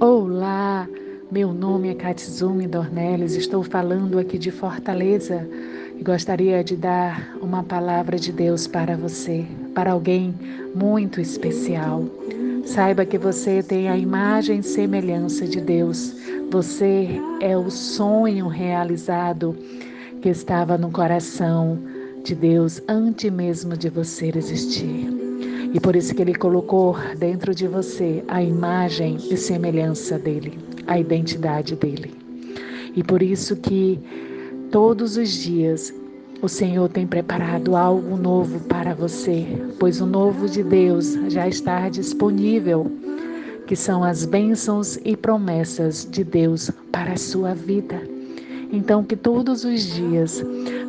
Olá, meu nome é Katsumi Dornelles, estou falando aqui de Fortaleza e gostaria de dar uma palavra de Deus para você, para alguém muito especial. Saiba que você tem a imagem e semelhança de Deus. Você é o sonho realizado que estava no coração de Deus antes mesmo de você existir. E por isso que ele colocou dentro de você a imagem e semelhança dele, a identidade dele. E por isso que todos os dias o Senhor tem preparado algo novo para você, pois o novo de Deus já está disponível, que são as bênçãos e promessas de Deus para a sua vida. Então, que todos os dias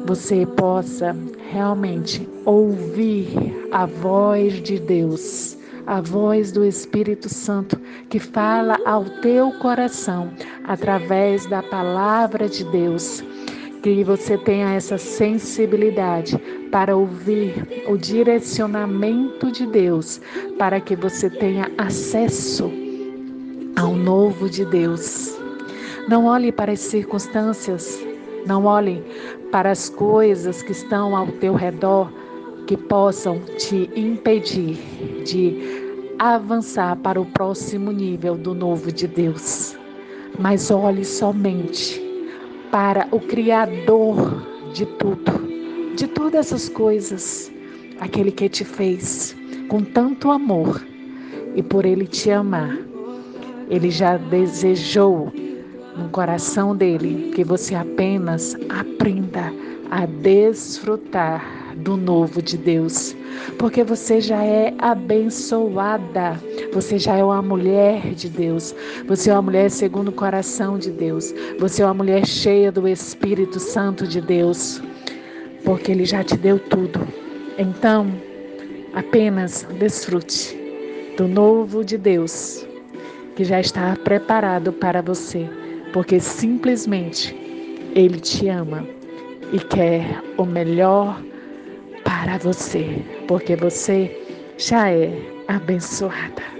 você possa realmente ouvir a voz de Deus, a voz do Espírito Santo que fala ao teu coração através da palavra de Deus. Que você tenha essa sensibilidade para ouvir o direcionamento de Deus, para que você tenha acesso ao novo de Deus. Não olhe para as circunstâncias, não olhe para as coisas que estão ao teu redor que possam te impedir de avançar para o próximo nível do novo de Deus. Mas olhe somente para o Criador de tudo, de todas essas coisas, aquele que te fez com tanto amor e por ele te amar. Ele já desejou no coração dele que você apenas aprenda a desfrutar do novo de Deus, porque você já é abençoada, você já é uma mulher de Deus, você é uma mulher segundo o coração de Deus, você é uma mulher cheia do Espírito Santo de Deus, porque Ele já te deu tudo. Então, apenas desfrute do novo de Deus, que já está preparado para você porque simplesmente Ele te ama e quer o melhor para você, porque você já é abençoada.